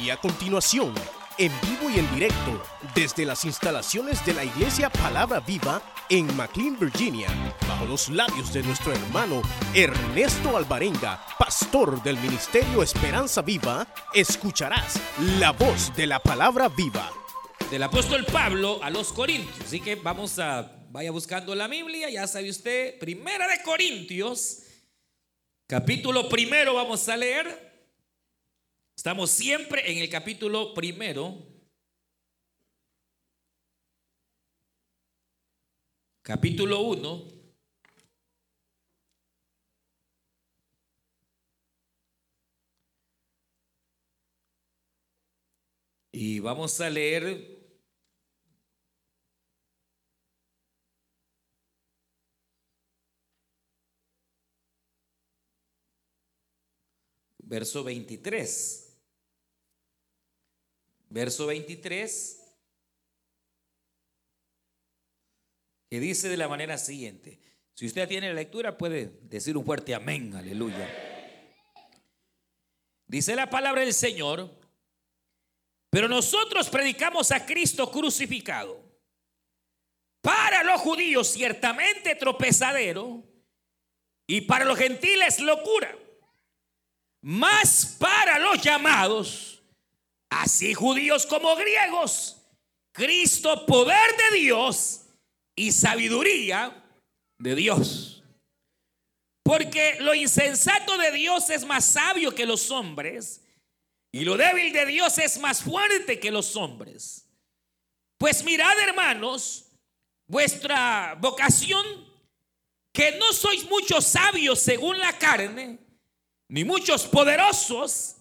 Y a continuación, en vivo y en directo, desde las instalaciones de la Iglesia Palabra Viva en McLean, Virginia, bajo los labios de nuestro hermano Ernesto Alvarenga, pastor del Ministerio Esperanza Viva, escucharás la voz de la Palabra Viva. Del apóstol Pablo a los Corintios. Así que vamos a, vaya buscando la Biblia, ya sabe usted, Primera de Corintios, capítulo primero vamos a leer. Estamos siempre en el capítulo primero. Capítulo 1. Y vamos a leer verso 23. Verso 23, que dice de la manera siguiente. Si usted tiene la lectura, puede decir un fuerte amén, aleluya. Dice la palabra del Señor, pero nosotros predicamos a Cristo crucificado. Para los judíos ciertamente tropezadero y para los gentiles locura. Más para los llamados así judíos como griegos, Cristo poder de Dios y sabiduría de Dios. Porque lo insensato de Dios es más sabio que los hombres y lo débil de Dios es más fuerte que los hombres. Pues mirad hermanos, vuestra vocación, que no sois muchos sabios según la carne, ni muchos poderosos,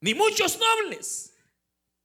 ni muchos nobles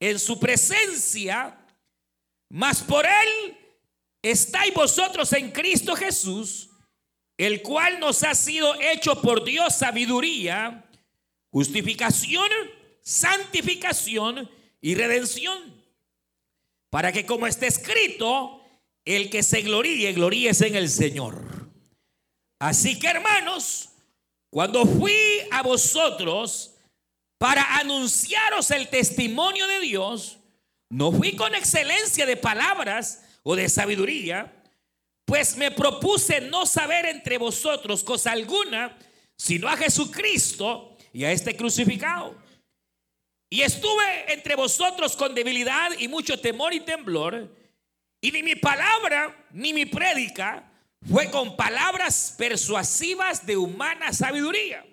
en su presencia, mas por él estáis vosotros en Cristo Jesús, el cual nos ha sido hecho por Dios sabiduría, justificación, santificación y redención, para que como está escrito, el que se gloríe, gloríese en el Señor. Así que hermanos, cuando fui a vosotros, para anunciaros el testimonio de Dios, no fui con excelencia de palabras o de sabiduría, pues me propuse no saber entre vosotros cosa alguna, sino a Jesucristo y a este crucificado. Y estuve entre vosotros con debilidad y mucho temor y temblor, y ni mi palabra ni mi prédica fue con palabras persuasivas de humana sabiduría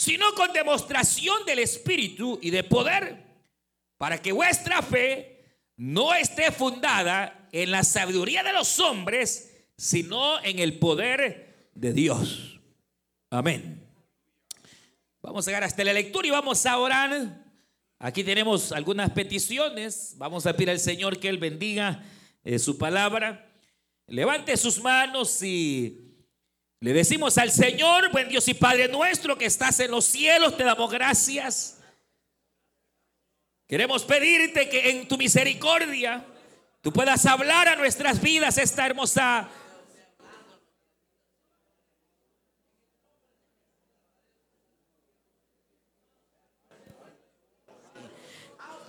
sino con demostración del Espíritu y de poder, para que vuestra fe no esté fundada en la sabiduría de los hombres, sino en el poder de Dios. Amén. Vamos a llegar hasta la lectura y vamos a orar. Aquí tenemos algunas peticiones. Vamos a pedir al Señor que Él bendiga eh, su palabra. Levante sus manos y le decimos al Señor, buen Dios y Padre nuestro que estás en los cielos, te damos gracias. Queremos pedirte que en tu misericordia tú puedas hablar a nuestras vidas esta hermosa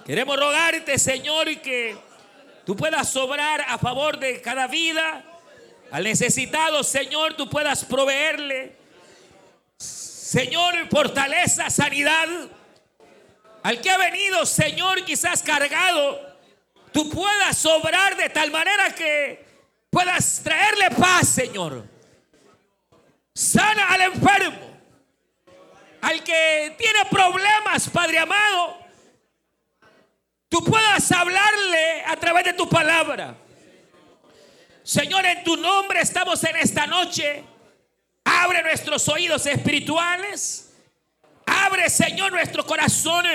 Queremos rogarte, Señor, que tú puedas sobrar a favor de cada vida, al necesitado, Señor, tú puedas proveerle. Señor, fortaleza, sanidad. Al que ha venido, Señor, quizás cargado, tú puedas sobrar de tal manera que puedas traerle paz, Señor. Sana al enfermo. Al que tiene problemas, Padre amado. Tú puedas hablarle a través de tu palabra. Señor, en tu nombre estamos en esta noche. Abre nuestros oídos espirituales. Abre, Señor, nuestro corazón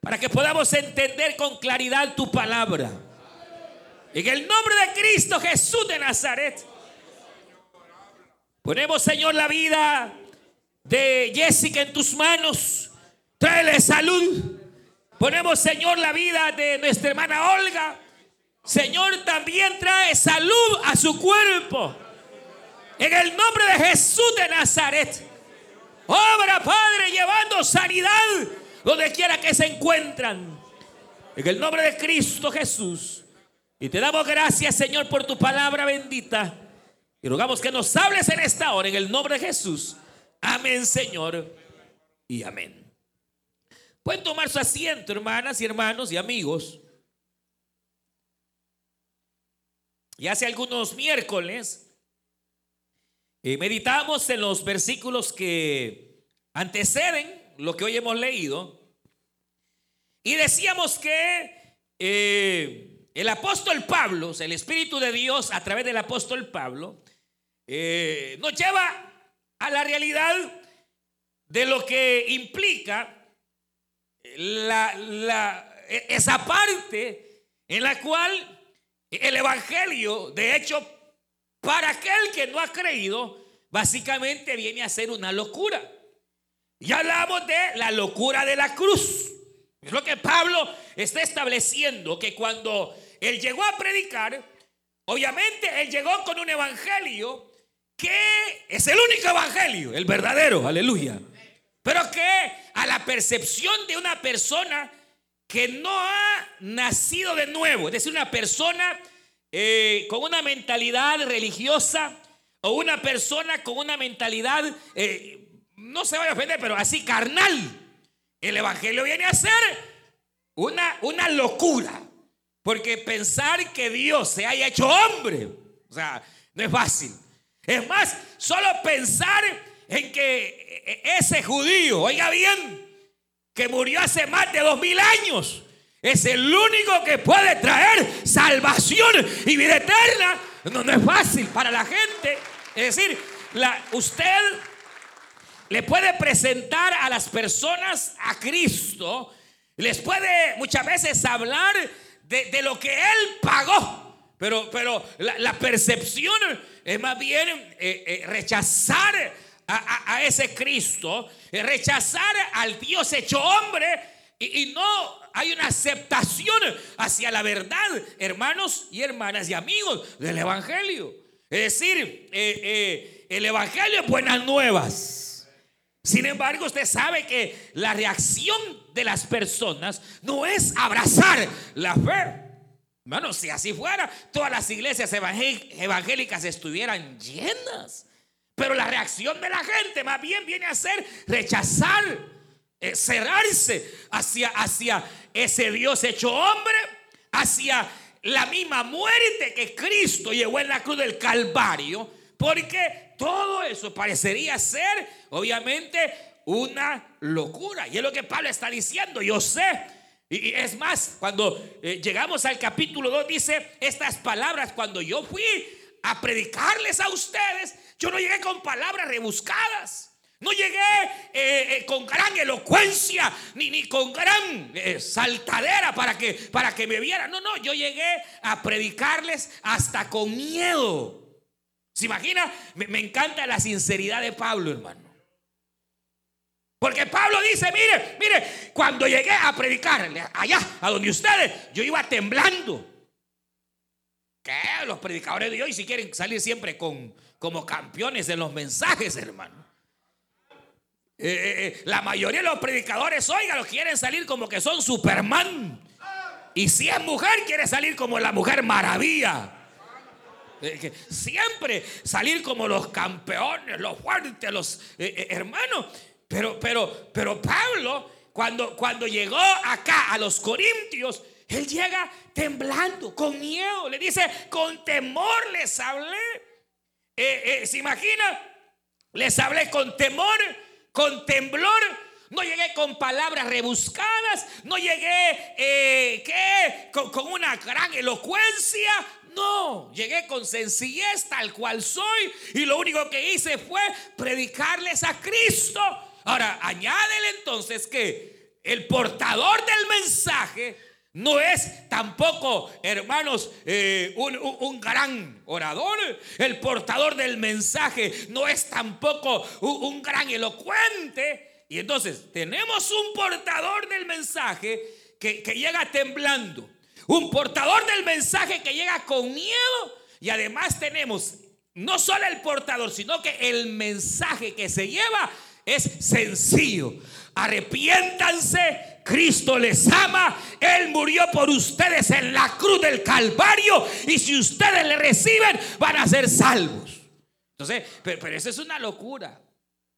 para que podamos entender con claridad tu palabra. En el nombre de Cristo Jesús de Nazaret. Ponemos, Señor, la vida de Jessica en tus manos. Tráele salud. Ponemos, Señor, la vida de nuestra hermana Olga. Señor, también trae salud a su cuerpo. En el nombre de Jesús de Nazaret. Obra, Padre, llevando sanidad donde quiera que se encuentran. En el nombre de Cristo Jesús. Y te damos gracias, Señor, por tu palabra bendita. Y rogamos que nos hables en esta hora, en el nombre de Jesús. Amén, Señor. Y amén. Pueden tomar su asiento, hermanas y hermanos y amigos. Y hace algunos miércoles eh, meditamos en los versículos que anteceden lo que hoy hemos leído. Y decíamos que eh, el apóstol Pablo, el Espíritu de Dios a través del apóstol Pablo, eh, nos lleva a la realidad de lo que implica la, esa parte en la cual el Evangelio, de hecho, para aquel que no ha creído, básicamente viene a ser una locura. Ya hablamos de la locura de la cruz. Es lo que Pablo está estableciendo, que cuando él llegó a predicar, obviamente él llegó con un evangelio que es el único evangelio, el verdadero, aleluya. Pero que a la percepción de una persona que no ha nacido de nuevo, es decir, una persona eh, con una mentalidad religiosa o una persona con una mentalidad, eh, no se vaya a ofender, pero así carnal, el Evangelio viene a ser una, una locura. Porque pensar que Dios se haya hecho hombre, o sea, no es fácil. Es más, solo pensar en que e, e, ese judío, oiga bien, que murió hace más de dos mil años, es el único que puede traer salvación y vida eterna. No, no es fácil para la gente. Es decir, la, usted le puede presentar a las personas a Cristo, les puede muchas veces hablar de, lo que Él pagó, pero, pero la, percepción es más bien eh, eh, rechazar a, ese Cristo, rechazar al Dios hecho hombre y, no hay una aceptación hacia la verdad, hermanos y hermanas y amigos del Evangelio. Es decir, eh, eh, el Evangelio es buenas nuevas. Sin embargo, usted sabe que la reacción de las personas no es abrazar la fe. Hermano, si así fuera, todas las iglesias evangélicas estuvieran llenas. Pero la reacción de la gente más bien viene a ser rechazar, eh, cerrarse hacia, hacia ese Dios hecho hombre, hacia la misma muerte que Cristo llevó en la cruz del Calvario, porque todo eso parecería ser, obviamente, una locura. Y es lo que Pablo está diciendo, yo sé. Y es más, cuando eh, llegamos al capítulo 2, dice estas palabras, cuando yo fui a predicarles a ustedes, yo no llegué con palabras rebuscadas. No llegué eh, eh, con gran elocuencia ni, ni con gran eh, saltadera para que, para que me vieran. No, no, yo llegué a predicarles hasta con miedo. ¿Se imagina? Me, me encanta la sinceridad de Pablo, hermano. Porque Pablo dice, mire, mire, cuando llegué a predicarle allá, a donde ustedes, yo iba temblando. ¿Qué? Los predicadores de hoy si quieren salir siempre con, como campeones de los mensajes, hermano. Eh, eh, eh, la mayoría de los predicadores, oiga, los quieren salir como que son Superman. Y si es mujer, quiere salir como la mujer maravilla. siempre salir como los campeones, los fuertes, los hermanos. Pero, pero, pero Pablo, cuando, cuando llegó acá a los Corintios, él llega temblando, con miedo. Le dice, con temor les hablé. Eh, eh, ¿Se imagina? Les hablé con temor, con temblor. No llegué con palabras rebuscadas. No llegué eh, ¿qué? Con, con una gran elocuencia. No, llegué con sencillez tal cual soy. Y lo único que hice fue predicarles a Cristo. Ahora, añádele entonces que el portador del mensaje no es tampoco, hermanos, eh, un, un, gran orador. El portador del mensaje no es tampoco un, gran elocuente. Y entonces tenemos un portador del mensaje que, que llega temblando. Un portador del mensaje que llega con miedo. Y además tenemos no solo el portador, sino que el mensaje que se lleva es sencillo. Arrepiéntanse, Cristo les ama, Él murió por ustedes en la cruz del Calvario y si ustedes le reciben van a ser salvos. Entonces, pero, pero eso es una locura.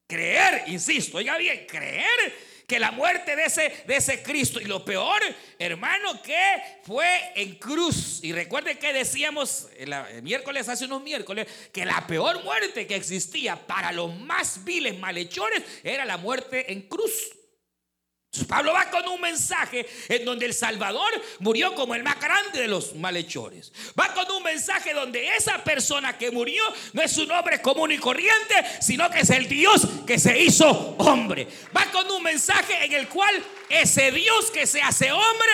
Creer, insisto, oiga bien, creer que la muerte de ese, de ese Cristo. Y lo peor, hermano, que fue en cruz. Y recuerde que decíamos el, miércoles, hace unos miércoles, que la peor muerte que existía para los más viles malhechores era la muerte en cruz. Pablo va con un mensaje en donde el Salvador murió como el más grande de los malhechores. Va con un mensaje donde esa persona que murió no es un hombre común y corriente, sino que es el Dios que se hizo hombre. Va con un mensaje en el cual ese Dios que se hace hombre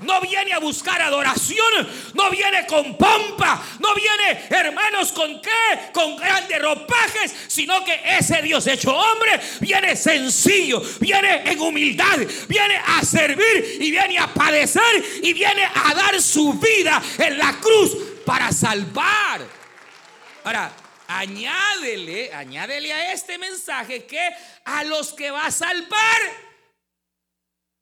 no viene a buscar adoración, no viene con pompa, no viene, hermanos, con qué, con grandes ropajes, sino que ese Dios hecho hombre viene sencillo, viene en humildad, viene a servir y viene a padecer y viene a dar su vida en la cruz para salvar. Ahora, añádele, añádele a este mensaje que a los que va a salvar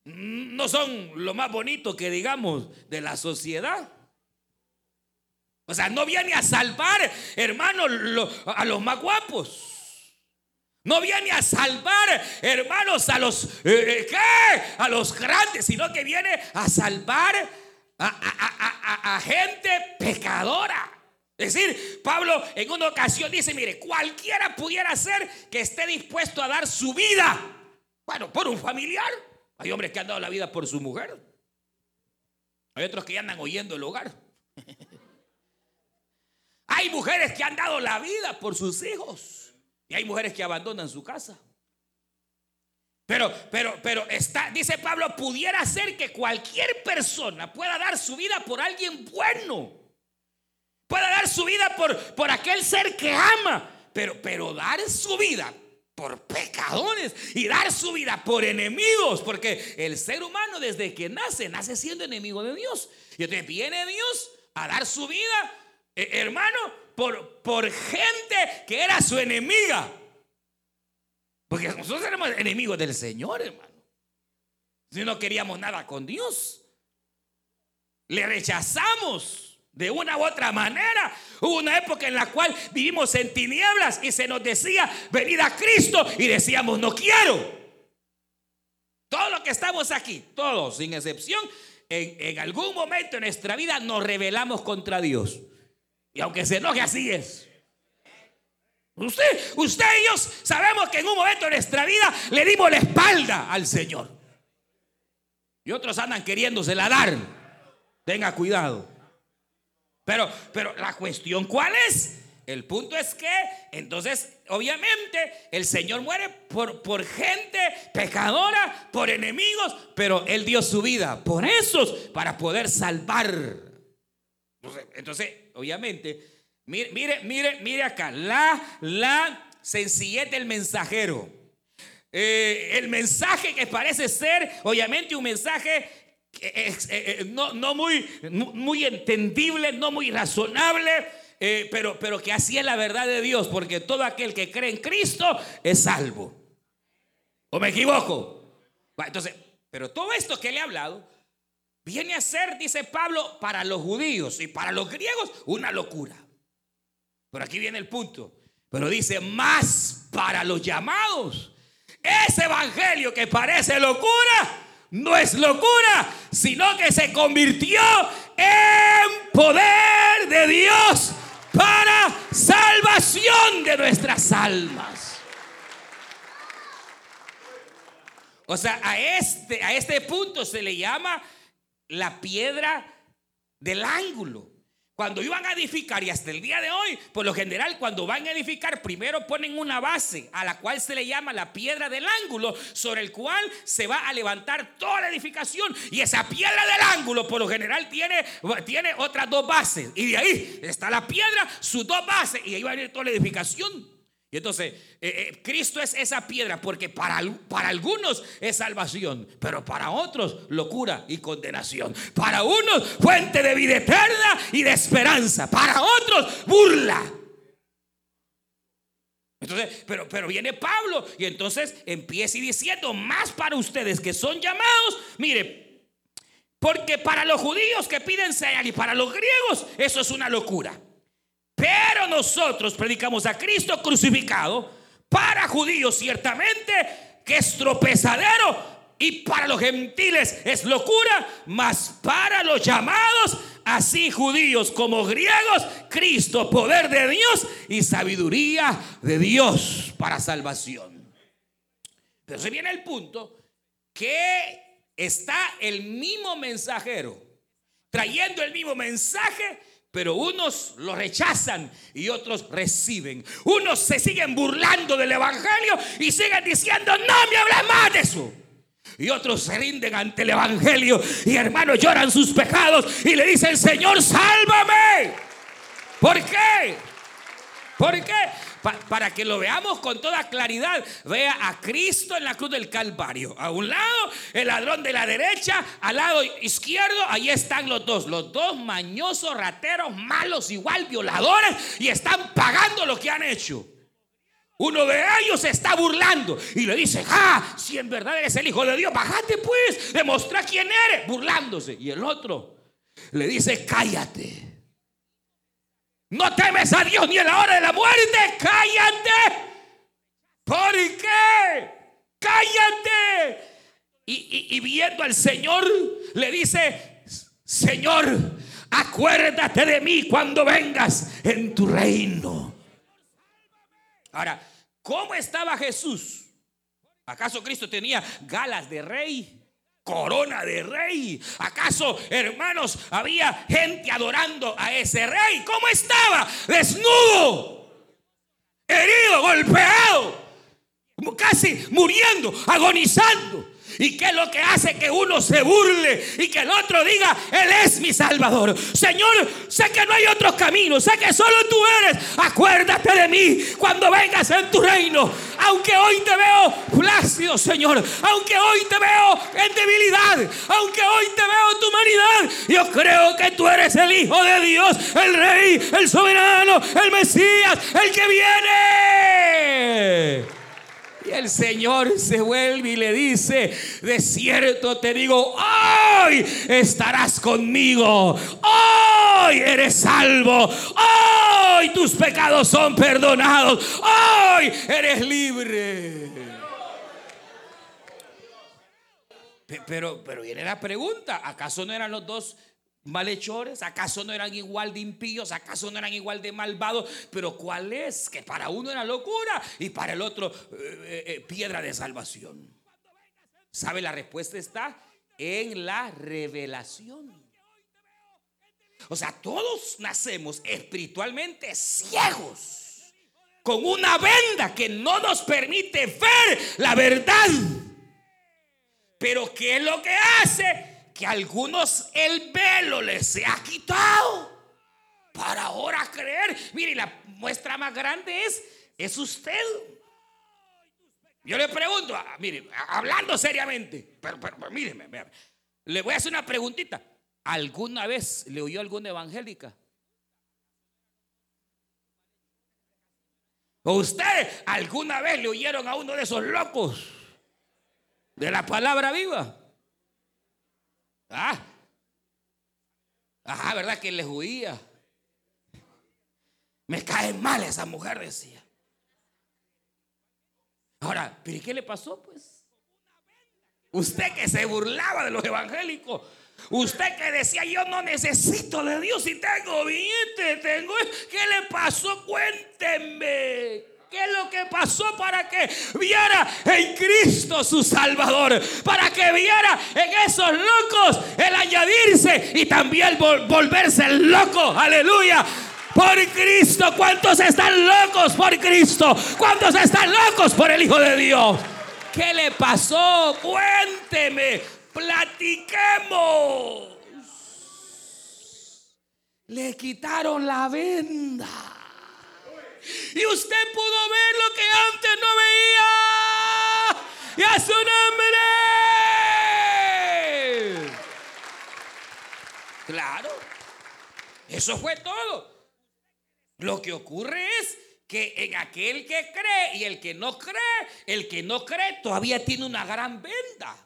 no son lo más bonito que digamos de la sociedad. O sea, no viene a salvar, hermanos, a los más guapos. No viene a salvar, hermanos, a los eh, eh, A los grandes, sino que viene a salvar a, a gente pecadora. Es decir, Pablo en una ocasión dice, mire, cualquiera pudiera ser que esté dispuesto a dar su vida, bueno, por un familiar. Hay hombres que han dado la vida por su mujer. Hay otros que andan oyendo el hogar. hay mujeres que han dado la vida por sus hijos. Y hay mujeres que abandonan su casa. Pero, pero, pero está, dice Pablo, pudiera ser que cualquier persona pueda dar su vida por alguien bueno. Pueda dar su vida por, por aquel ser que ama. Pero, pero dar su vida por pecadores y dar su vida por enemigos, porque el ser humano desde que nace, nace siendo enemigo de Dios. Y entonces viene Dios a dar su vida, eh, hermano, por, por gente que era su enemiga. Porque nosotros éramos enemigos del Señor, hermano. Si no queríamos nada con Dios, le rechazamos. De una u otra manera, hubo una época en la cual vivimos en tinieblas y se nos decía, venid a Cristo y decíamos, no quiero. Todo lo que estamos aquí, todos sin excepción, en, algún momento en nuestra vida nos rebelamos contra Dios. Y aunque se enoje, así es. Usted, usted y yo sabemos que en un momento de nuestra vida le dimos la espalda al Señor. Y otros andan queriéndosela dar. Tenga cuidado. Pero, pero la cuestión cuál es? El punto es que entonces obviamente el Señor muere por, por gente pecadora, por enemigos, pero Él dio su vida por esos para poder salvar. Entonces, obviamente, mire, mire, mire, mire acá, la, la sencillez del mensajero. Eh, el mensaje que parece ser, obviamente, un mensaje no, no muy, muy entendible, no muy razonable, eh, pero, pero que así es la verdad de Dios, porque todo aquel que cree en Cristo es salvo. ¿O me equivoco? Entonces, pero todo esto que le he hablado viene a ser, dice Pablo, para los judíos y para los griegos una locura. Pero aquí viene el punto. Pero dice, más para los llamados. Ese evangelio que parece locura no es locura, sino que se convirtió en poder de Dios para salvación de nuestras almas. O sea, a este, a este punto se le llama la piedra del ángulo. Cuando iban a edificar y hasta el día de hoy, por lo general cuando van a edificar, primero ponen una base a la cual se le llama la piedra del ángulo, sobre el cual se va a levantar toda la edificación. Y esa piedra del ángulo por lo general tiene, tiene otras dos bases. Y de ahí está la piedra, sus dos bases, y ahí va a venir toda la edificación. Y entonces, eh, eh, Cristo es esa piedra porque para, para algunos es salvación, pero para otros locura y condenación. Para unos fuente de vida eterna y de esperanza, para otros burla. Entonces, pero, pero viene Pablo y entonces empieza diciendo, más para ustedes que son llamados, mire, porque para los judíos que piden señal y para los griegos eso es una locura. Pero nosotros predicamos a Cristo crucificado para judíos ciertamente que es tropezadero y para los gentiles es locura, mas para los llamados, así judíos como griegos, Cristo, poder de Dios y sabiduría de Dios para salvación. Pero se viene el punto que está el mismo mensajero trayendo el mismo mensaje pero unos lo rechazan y otros reciben. Unos se siguen burlando del Evangelio y siguen diciendo, no me hables más de eso. Y otros se rinden ante el Evangelio y hermanos lloran sus pecados y le dicen, Señor, sálvame. ¿Por qué? ¿Por qué? Para que lo veamos con toda claridad. Vea a Cristo en la cruz del Calvario. A un lado, el ladrón de la derecha. Al lado izquierdo, ahí están los dos. Los dos mañosos, rateros, malos, igual violadores. Y están pagando lo que han hecho. Uno de ellos se está burlando y le dice, ah, si en verdad eres el Hijo de Dios, bájate pues, demuestra quién eres, burlándose. Y el otro le dice, cállate. No temes a Dios ni en la hora de la muerte. Cállate. ¿Por qué? Cállate. Y, viendo al Señor, le dice, Señor, acuérdate de mí cuando vengas en tu reino. Ahora, ¿cómo estaba Jesús? ¿Acaso Cristo tenía galas de rey? Corona de rey. ¿Acaso, hermanos, había gente adorando a ese rey? ¿Cómo estaba? Desnudo, herido, golpeado, casi muriendo, agonizando. ¿Y qué es lo que hace que uno se burle y que el otro diga, Él es mi Salvador? Señor, sé que no hay otro camino, sé que solo tú eres. Acuérdate de mí cuando vengas en tu reino. Aunque hoy te veo flácido, Señor, aunque hoy te veo en debilidad, aunque hoy te veo en tu humanidad, yo creo que tú eres el Hijo de Dios, el Rey, el Soberano, el Mesías, el que viene. Y el Señor se vuelve y le dice, de cierto te digo, hoy estarás conmigo, hoy eres salvo, hoy tus pecados son perdonados, hoy eres libre. Pero, pero viene la pregunta, ¿acaso no eran los dos malhechores? ¿Acaso no eran igual de impíos? ¿Acaso no eran igual de malvados? Pero ¿cuál es? Que para uno era locura y para el otro eh, eh, eh, piedra de salvación. ¿Sabe? La respuesta está en la revelación. O sea, todos nacemos espiritualmente ciegos, con una venda que no nos permite ver la verdad. Pero ¿qué es lo que hace? Que a algunos el velo les se ha quitado para ahora creer. Mire, la muestra más grande es, es usted. Yo le pregunto, ah, mire, hablando seriamente, pero, pero, míreme, le voy a hacer una preguntita. ¿Alguna vez le oyó alguna evangélica? ¿O usted alguna vez le oyeron a uno de esos locos de la palabra viva? Ah, ajá, ¿verdad? Que les huía. Me cae mal esa mujer, decía. Ahora, ¿pero qué le pasó, pues? Usted que se burlaba de los evangélicos. Usted que decía, yo no necesito de Dios y tengo billete, tengo... ¿Qué le pasó? Cuéntenme. ¿Qué es lo que pasó para que viera en Cristo su Salvador? Para que viera en esos locos el añadirse y también volverse loco. Aleluya. Por Cristo. ¿Cuántos están locos por Cristo? ¿Cuántos están locos por el Hijo de Dios? ¿Qué le pasó? Cuénteme. Platiquemos. Le quitaron la venda. Y usted pudo ver lo que antes no veía. Y a su nombre. Claro. Eso fue todo. Lo que ocurre es que en aquel que cree y el que no cree, el que no cree todavía tiene una gran venda.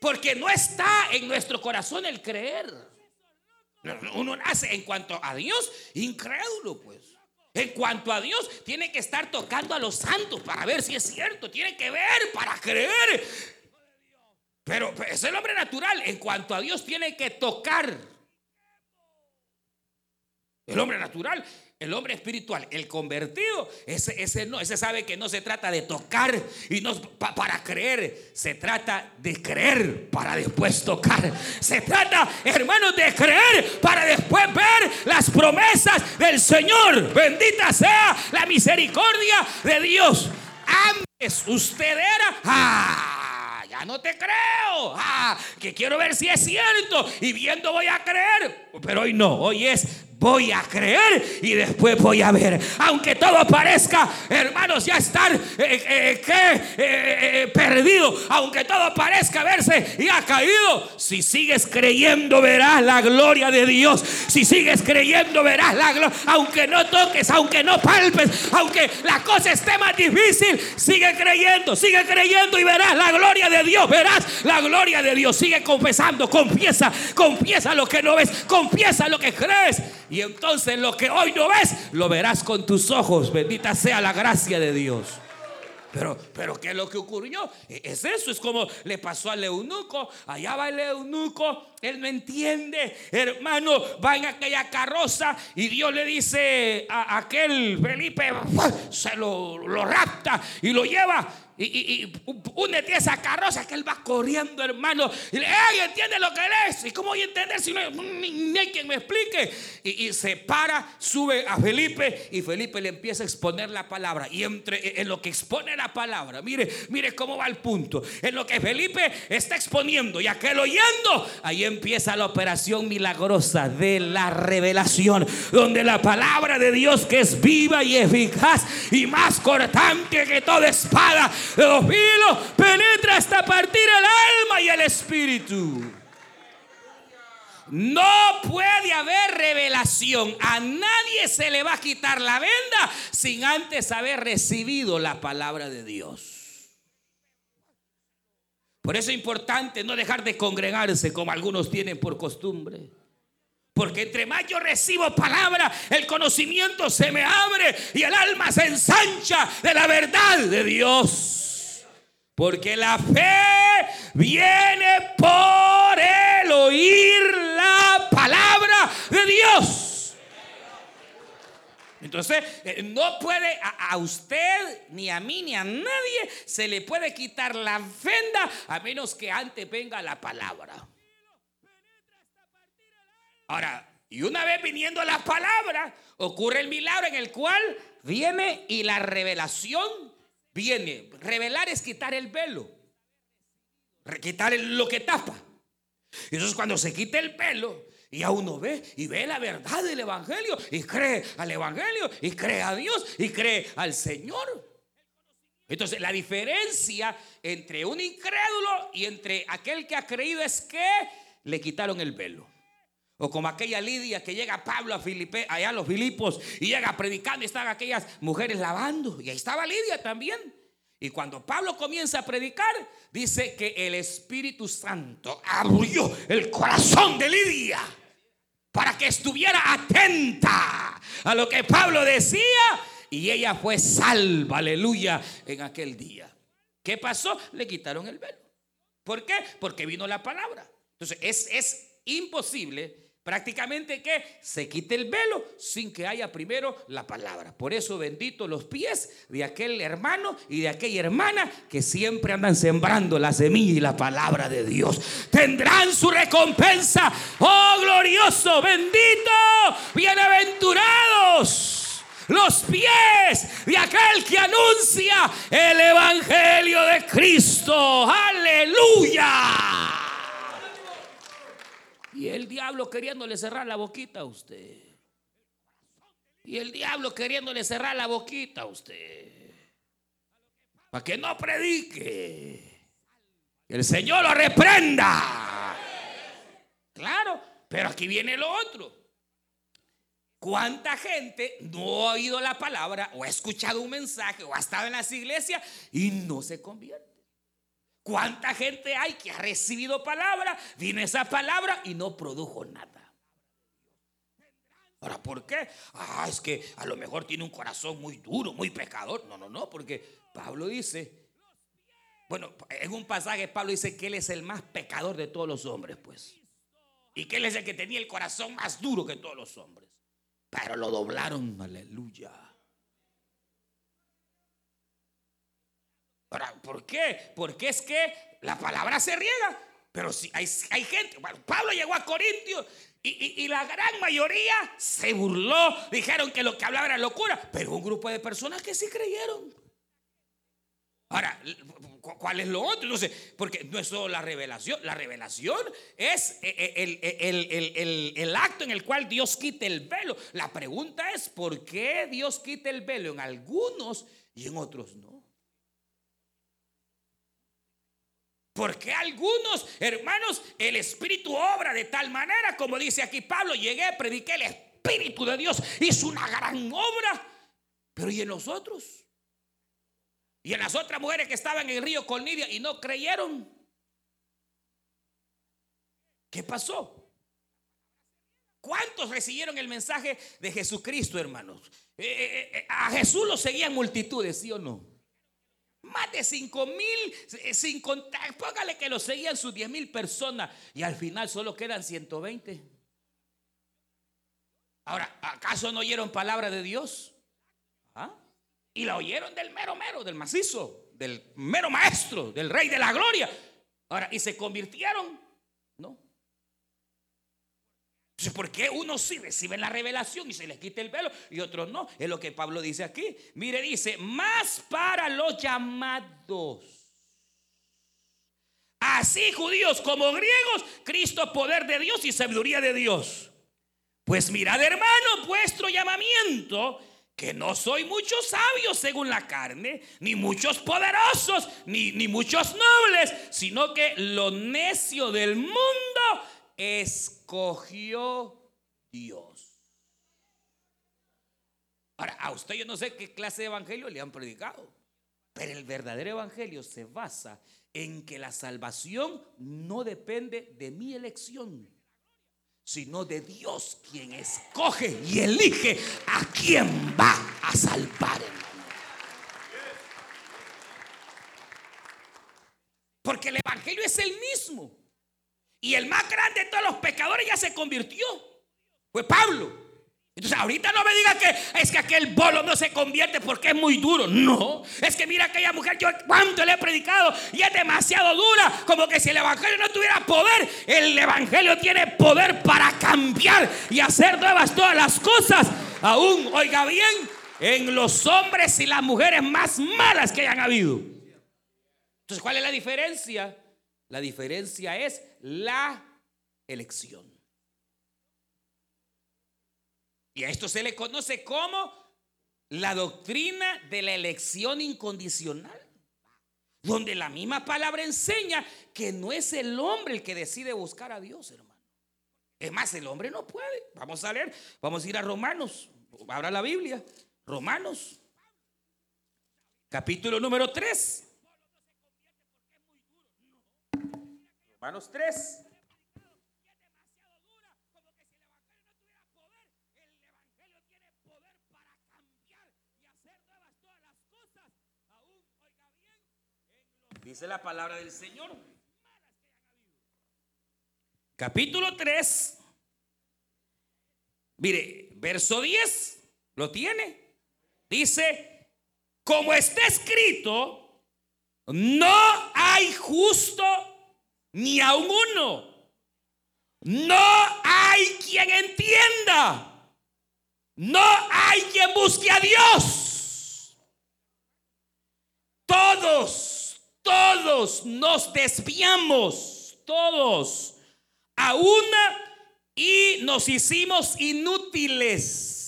Porque no está en nuestro corazón el creer. Uno nace en cuanto a Dios incrédulo, pues. En cuanto a Dios, tiene que estar tocando a los santos para ver si es cierto. Tiene que ver para creer. Pero es el hombre natural. En cuanto a Dios, tiene que tocar. El hombre natural, el hombre espiritual, el convertido, ese, ese no, ese sabe que no se trata de tocar y no para creer, se trata de creer para después tocar. Se trata, hermanos, de creer para después ver las promesas del Señor. Bendita sea la misericordia de Dios. Antes usted era, ah, ya no te creo, ah, que quiero ver si es cierto y viendo voy a creer, pero hoy no, hoy es voy a creer y después voy a ver. Aunque todo parezca, hermanos, ya estar eh, eh, eh, perdido, aunque todo parezca verse y ha caído, si sigues creyendo verás la gloria de Dios. Si sigues creyendo verás la gloria, aunque no toques, aunque no palpes, aunque la cosa esté más difícil, sigue creyendo, sigue creyendo y verás la gloria de Dios, verás la gloria de Dios. Sigue confesando, confiesa, confiesa lo que no ves, confiesa lo que crees y entonces lo que hoy no ves, lo verás con tus ojos. Bendita sea la gracia de Dios. Pero, pero ¿qué es lo que ocurrió? E, es eso, es como le pasó al eunuco. Allá va el eunuco, él no entiende. Hermano, va en aquella carroza y Dios le dice a aquel Felipe, se lo, lo rapta y lo lleva y, y, y, únete a esa carroza que él va corriendo, hermano. Y le ¡ay, entiende lo que él es! ¿Y cómo voy a entender si no ni, hay quien me explique? Y, se para, sube a Felipe y Felipe le empieza a exponer la palabra. Y entre, en lo que expone la palabra, mire, mire cómo va el punto. En lo que Felipe está exponiendo y aquel oyendo, ahí empieza la operación milagrosa de la revelación, donde la palabra de Dios que es viva y eficaz y más cortante que toda espada de los filos penetra hasta partir el alma y el espíritu. No puede haber revelación. A nadie se le va a quitar la venda sin antes haber recibido la palabra de Dios. Por eso es importante no dejar de congregarse como algunos tienen por costumbre. Porque entre más yo recibo palabra, el conocimiento se me abre y el alma se ensancha de la verdad de Dios. Porque la fe viene por el oír la palabra de Dios. Entonces, eh, no puede a, usted, ni a mí, ni a nadie, se le puede quitar la venda a menos que antes venga la palabra. Ahora, y una vez viniendo la palabra, ocurre el milagro en el cual viene y la revelación viene. Revelar es quitar el velo, quitar lo que tapa. Y eso es cuando se quita el velo y a uno ve y ve la verdad del Evangelio y cree al Evangelio y cree a Dios y cree al Señor. Entonces la diferencia entre un incrédulo y entre aquel que ha creído es que le quitaron el velo. O como aquella Lidia que llega Pablo a Filipe, allá a los Filipos y llega predicando y están aquellas mujeres lavando. Y ahí estaba Lidia también. Y cuando Pablo comienza a predicar, dice que el Espíritu Santo abrió el corazón de Lidia para que estuviera atenta a lo que Pablo decía y ella fue salva, aleluya, en aquel día. ¿Qué pasó? Le quitaron el velo. ¿Por qué? Porque vino la palabra. Entonces es, es imposible Prácticamente que se quite el velo sin que haya primero la palabra. Por eso bendito los pies de aquel hermano y de aquella hermana que siempre andan sembrando la semilla y la palabra de Dios. Tendrán su recompensa. Oh glorioso, bendito, bienaventurados los pies de aquel que anuncia el Evangelio de Cristo. Aleluya. Y el diablo queriéndole cerrar la boquita a usted. Y el diablo queriéndole cerrar la boquita a usted. Para que no predique. el Señor lo reprenda. Claro, pero aquí viene lo otro. ¿Cuánta gente no ha oído la palabra o ha escuchado un mensaje o ha estado en las iglesias y no se convierte? ¿Cuánta gente hay que ha recibido palabra? Vino esa palabra y no produjo nada. Ahora, ¿por qué? Ah, es que a lo mejor tiene un corazón muy duro, muy pecador. No, no, no, porque Pablo dice, bueno, en un pasaje Pablo dice que él es el más pecador de todos los hombres, pues. Y que él es el que tenía el corazón más duro que todos los hombres. Pero lo doblaron, aleluya. Ahora, ¿por qué? Porque es que la palabra se riega. Pero si hay, hay gente, Pablo llegó a Corintios y, y, la gran mayoría se burló, dijeron que lo que hablaba era locura, pero un grupo de personas que sí creyeron. Ahora, ¿cuál es lo otro? Sé, porque no es solo la revelación, la revelación es e, e, el, el, el, el, acto en el cual Dios quita el velo. La pregunta es, ¿por qué Dios quita el velo en algunos y en otros no? Porque algunos hermanos, el Espíritu obra de tal manera, como dice aquí Pablo, llegué, prediqué el Espíritu de Dios, hizo una gran obra. Pero ¿y en nosotros? ¿Y en las otras mujeres que estaban en el río con y no creyeron? ¿Qué pasó? ¿Cuántos recibieron el mensaje de Jesucristo, hermanos? Eh, eh, eh, a Jesús lo seguían multitudes, ¿sí o no? Más de 5 mil, eh, sin contar, póngale que lo seguían sus 10 mil personas y al final solo quedan 120. Ahora, ¿acaso no oyeron palabra de Dios? ¿Ah? Y la oyeron del mero mero, del macizo, del mero maestro, del rey de la gloria. Ahora, ¿y se convirtieron? No. ¿por qué unos sí reciben la revelación y se les quita el velo y otros no? Es lo que Pablo dice aquí. Mire, dice, más para los llamados. Así judíos como griegos, Cristo poder de Dios y sabiduría de Dios. Pues mirad hermano vuestro llamamiento, que no soy muchos sabios según la carne, ni muchos poderosos, ni, ni muchos nobles, sino que lo necio del mundo escogió Dios. Ahora, a usted yo no sé qué clase de evangelio le han predicado, pero el verdadero evangelio se basa en que la salvación no depende de mi elección, sino de Dios quien escoge y elige a quien va a salvar. Porque el evangelio es el mismo. Y el más grande de todos los pecadores ya se convirtió. Fue Pablo. Entonces ahorita no me diga que es que aquel bolo no se convierte porque es muy duro. No, es que mira aquella mujer, yo cuánto le he predicado y es demasiado dura, como que si el evangelio no tuviera poder, el evangelio tiene poder para cambiar y hacer nuevas todas las cosas. Aún, oiga bien, en los hombres y las mujeres más malas que hayan habido. Entonces, ¿cuál es la diferencia? La diferencia es la elección. Y a esto se le conoce como la doctrina de la elección incondicional. Donde la misma palabra enseña que no es el hombre el que decide buscar a Dios, hermano. Es más, el hombre no puede. Vamos a leer, vamos a ir a Romanos. Abra la Biblia. Romanos. Capítulo número 3. Romanos 3. Dice la palabra del Señor. Capítulo 3, Mire, verso 10, ¿lo tiene? Dice, como está escrito, no hay justo ni a uno. No hay quien entienda. No hay quien busque a Dios. Todos, todos nos desviamos, todos, a una y nos hicimos inútiles.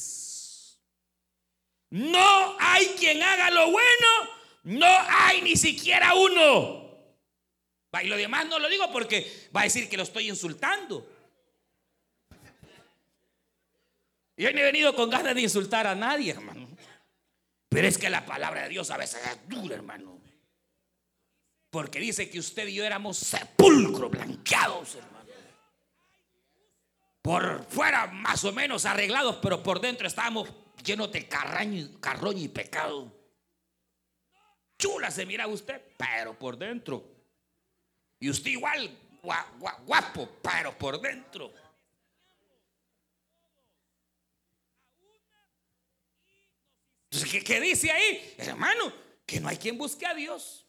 No hay quien haga lo bueno, no hay ni siquiera uno. Y lo demás no lo digo porque va a decir que lo estoy insultando. Yo no he venido con ganas de insultar a nadie, hermano. Pero es que la palabra de Dios a veces es dura, hermano. Porque dice que usted y yo éramos sepulcro blanqueados, hermano. Por fuera más o menos arreglados, pero por dentro estábamos llenos de carraño, carroño y pecado. Chula se mira usted, pero por dentro. Y usted igual, guapo, pero por dentro. ¿qué, dice ahí? Hermano, que no hay quien busque a Dios.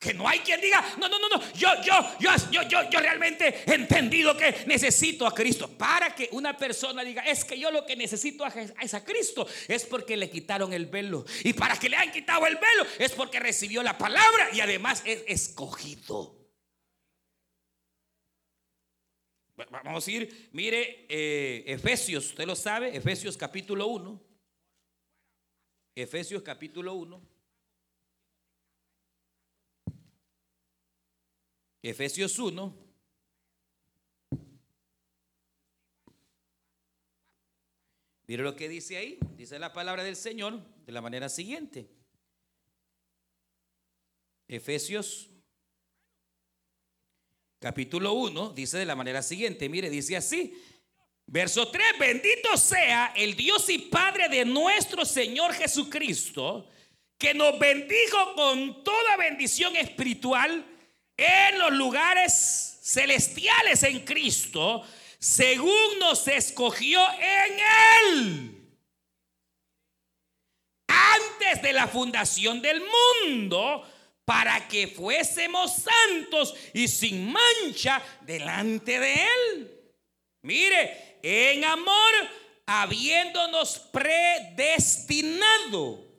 Que no hay quien diga, no, no, no, no, yo, yo, yo, yo, yo, yo realmente he entendido que necesito a Cristo. Para que una persona diga, es que yo lo que necesito es a Cristo, es porque le quitaron el velo. Y para que le han quitado el velo, es porque recibió la palabra y además es escogido. Vamos a ir, mire, eh, Efesios, usted lo sabe, Efesios capítulo 1. Efesios capítulo 1. Efesios 1. Mire lo que dice ahí. Dice la palabra del Señor de la manera siguiente. Efesios capítulo 1 dice de la manera siguiente. Mire, dice así. Verso 3, bendito sea el Dios y Padre de nuestro Señor Jesucristo, que nos bendijo con toda bendición espiritual en los lugares celestiales en Cristo, según nos escogió en Él. Antes de la fundación del mundo, para que fuésemos santos y sin mancha delante de Él. Mire, en amor, habiéndonos predestinado.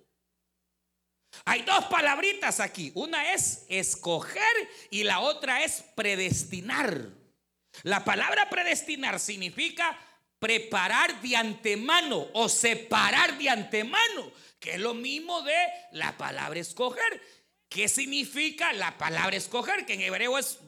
Hay dos palabritas aquí. Una es escoger y la otra es predestinar. La palabra predestinar significa preparar de antemano o separar de antemano, que es lo mismo de la palabra escoger. ¿Qué significa la palabra escoger? Que en hebreo es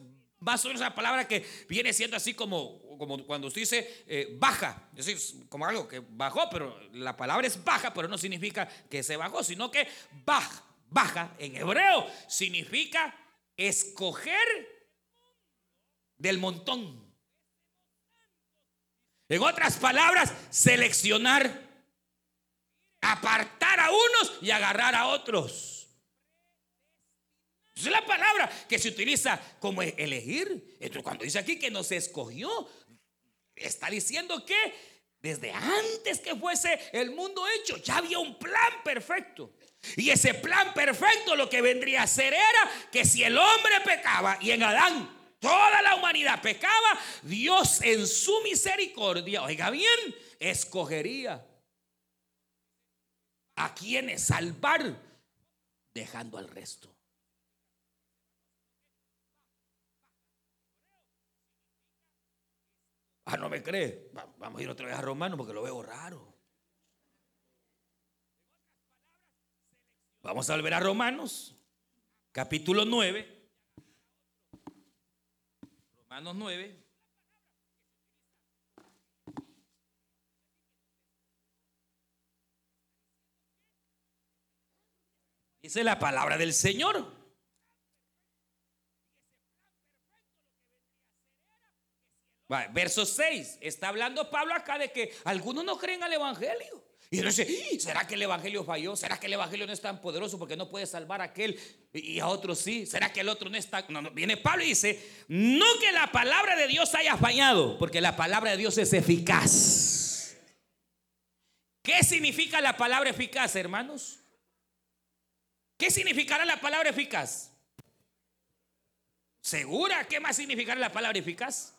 más o menos la palabra que viene siendo así como como cuando usted dice eh, baja, es decir, como algo que bajó, pero la palabra es baja, pero no significa que se bajó, sino que baja, baja en hebreo significa escoger del montón. En otras palabras, seleccionar, apartar a unos y agarrar a otros. Esa es la palabra que se utiliza como elegir. Entonces, cuando dice aquí que nos escogió, Está diciendo que desde antes que fuese el mundo hecho, ya había un plan perfecto. Y ese plan perfecto lo que vendría a ser era que si el hombre pecaba y en Adán toda la humanidad pecaba, Dios en su misericordia, oiga bien, escogería a quienes salvar, dejando al resto. Ah, no me cree. Vamos a ir otra vez a Romanos porque lo veo raro. Vamos a volver a Romanos, capítulo 9. Romanos 9. Dice la palabra del Señor. Verso 6, está hablando Pablo acá de que algunos no creen al Evangelio. Y él dice, ¿será que el Evangelio falló? ¿Será que el Evangelio no es tan poderoso porque no puede salvar a aquel y a otros sí? ¿Será que el otro no está? No, no. Viene Pablo y dice, no que la palabra de Dios haya fallado, porque la palabra de Dios es eficaz. ¿Qué significa la palabra eficaz, hermanos? ¿Qué significará la palabra eficaz? ¿Segura? ¿Qué más significará la palabra eficaz?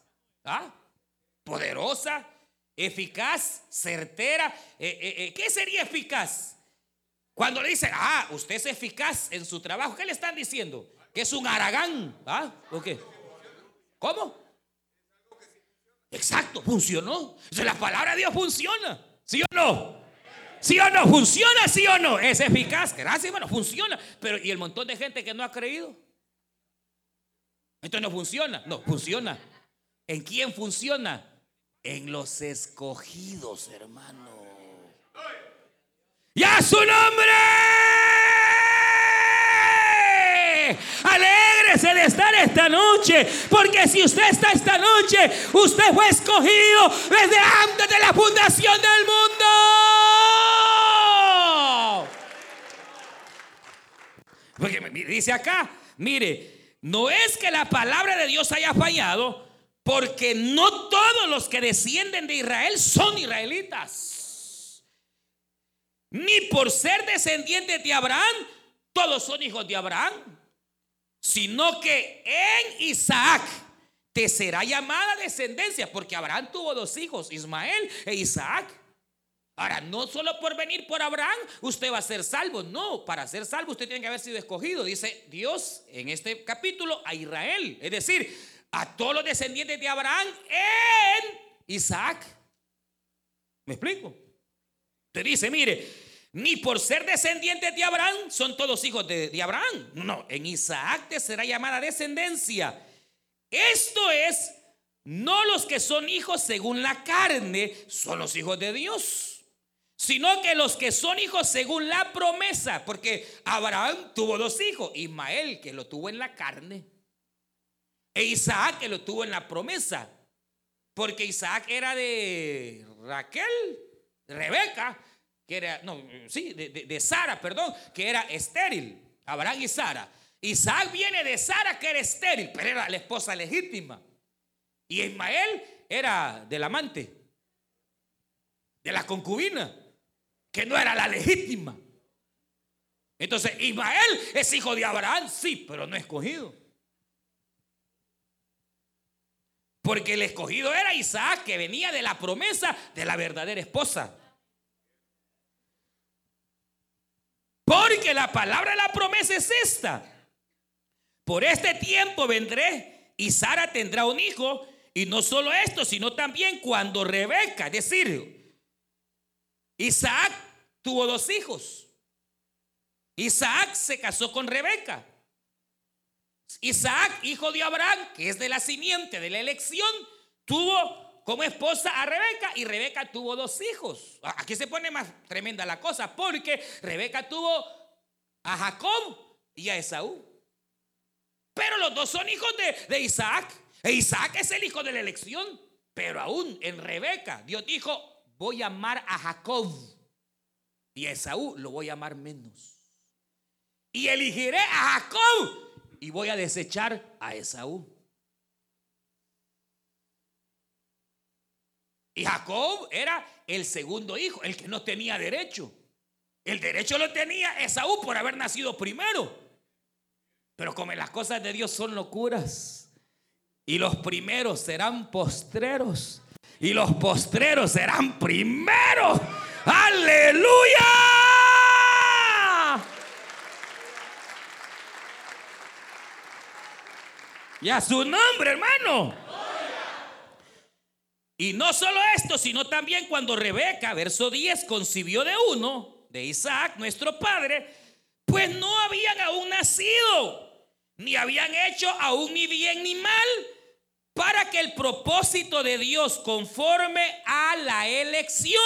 ¿Ah? Poderosa, eficaz, certera. Eh, eh, eh, ¿Qué sería eficaz? Cuando le dicen, ah, usted es eficaz en su trabajo, ¿qué le están diciendo? Que es un aragán. ¿Ah? ¿O qué? ¿Cómo? Exacto, funcionó. la palabra de Dios funciona. ¿Sí o no? ¿Sí o no? ¿Funciona, sí o no? ¿Es eficaz? Gracias, bueno, funciona. Pero ¿y el montón de gente que no ha creído? Esto no funciona. No, funciona. ¿En quién funciona? En los escogidos, hermano. ¡Ya su nombre! Alégrese de estar esta noche, porque si usted está esta noche, usted fue escogido desde antes de la fundación del mundo. Porque dice acá, mire, no es que la palabra de Dios haya fallado, porque no todos los que descienden de Israel son israelitas. Ni por ser descendientes de Abraham, todos son hijos de Abraham. Sino que en Isaac te será llamada descendencia, porque Abraham tuvo dos hijos, Ismael e Isaac. Ahora, no solo por venir por Abraham, usted va a ser salvo. No, para ser salvo usted tiene que haber sido escogido. Dice Dios en este capítulo a Israel. Es decir, a todos los descendientes de Abraham en Isaac. ¿Me explico? Te dice, mire, ni por ser descendientes de Abraham son todos hijos de, de Abraham. No, en Isaac te será llamada descendencia. Esto es, no los que son hijos según la carne, son los hijos de Dios sino que los que son hijos según la promesa, porque Abraham tuvo dos hijos, Ismael que lo tuvo en la carne, e Isaac que lo tuvo en la promesa, porque Isaac era de Raquel, Rebeca, que era, no, sí, de, Sara, perdón, que era estéril, Abraham y Sara. Isaac viene de Sara, que era estéril, pero era la esposa legítima. Y Ismael era del amante, de la concubina que no era la legítima. Entonces, Ismael es hijo de Abraham, sí, pero no escogido. Porque el escogido era Isaac, que venía de la promesa de la verdadera esposa. Porque la palabra de la promesa es esta. Por este tiempo vendré y Sara tendrá un hijo. Y no solo esto, sino también cuando Rebeca, es decir, Isaac tuvo dos hijos. Isaac se casó con Rebeca. Isaac, hijo de Abraham, que es de la simiente de la elección, tuvo como esposa a Rebeca y Rebeca tuvo dos hijos. Aquí se pone más tremenda la cosa porque Rebeca tuvo a Jacob y a Esaú. Pero los dos son hijos de, Isaac. E Isaac es el hijo de la elección. Pero aún en Rebeca, Dios dijo, voy a amar a Jacob y a Esaú lo voy a amar menos. Y elegiré a Jacob y voy a desechar a Esaú. Y Jacob era el segundo hijo, el que no tenía derecho. El derecho lo tenía Esaú por haber nacido primero. Pero como las cosas de Dios son locuras, y los primeros serán postreros, y los postreros serán primeros. Aleluya. Y a su nombre, hermano. Y no solo esto, sino también cuando Rebeca, verso 10, concibió de uno, de Isaac, nuestro padre, pues no habían aún nacido, ni habían hecho aún ni bien ni mal, para que el propósito de Dios conforme a la elección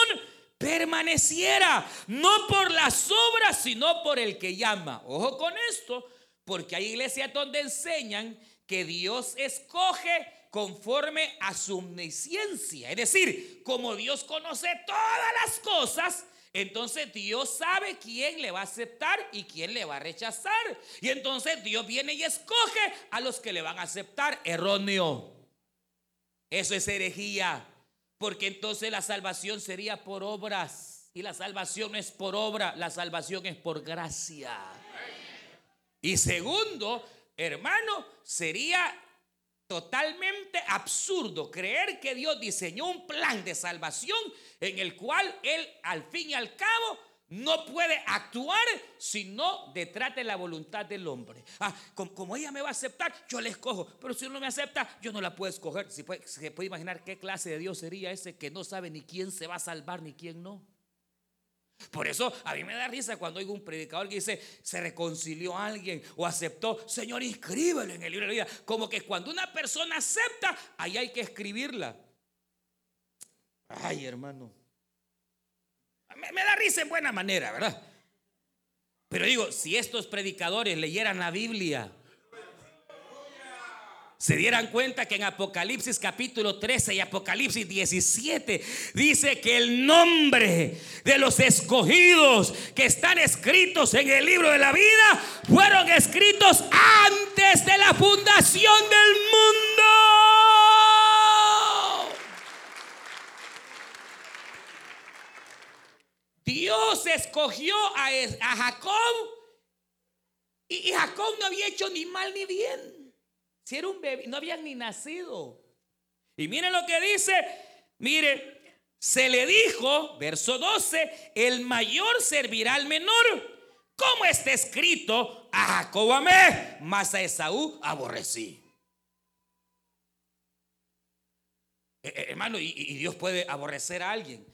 permaneciera, no por las obras, sino por el que llama. Ojo con esto, porque hay iglesias donde enseñan que Dios escoge conforme a su omnisciencia. Es decir, como Dios conoce todas las cosas, entonces Dios sabe quién le va a aceptar y quién le va a rechazar. Y entonces Dios viene y escoge a los que le van a aceptar. Erróneo. Eso es herejía. Porque entonces la salvación sería por obras. Y la salvación no es por obra, la salvación es por gracia. Y segundo, hermano, sería totalmente absurdo creer que Dios diseñó un plan de salvación en el cual Él al fin y al cabo no puede actuar si no detrás de la voluntad del hombre. Ah, como, ella me va a aceptar, yo la escojo. Pero si no me acepta, yo no la puedo escoger. Se puede imaginar qué clase de Dios sería ese que no sabe ni quién se va a salvar ni quién no. Por eso a mí me da risa cuando oigo un predicador que dice, se reconcilió a alguien o aceptó, Señor, inscríbelo en el libro de la vida. Como que cuando una persona acepta, ahí hay que escribirla. Ay, hermano. Me, me da risa en buena manera, ¿verdad? Pero digo, si estos predicadores leyeran la Biblia, se dieran cuenta que en Apocalipsis capítulo 13 y Apocalipsis 17 dice que el nombre de los escogidos que están escritos en el libro de la vida fueron escritos antes de la fundación del mundo. Dios escogió a, Jacob y Jacob no había hecho ni mal ni bien. Si era un bebé, no habían ni nacido. Y miren lo que dice, mire, se le dijo, verso 12, el mayor servirá al menor. Como está escrito, a Jacob amé, mas a Esaú aborrecí. Eh, eh, hermano, y Dios puede aborrecer a alguien.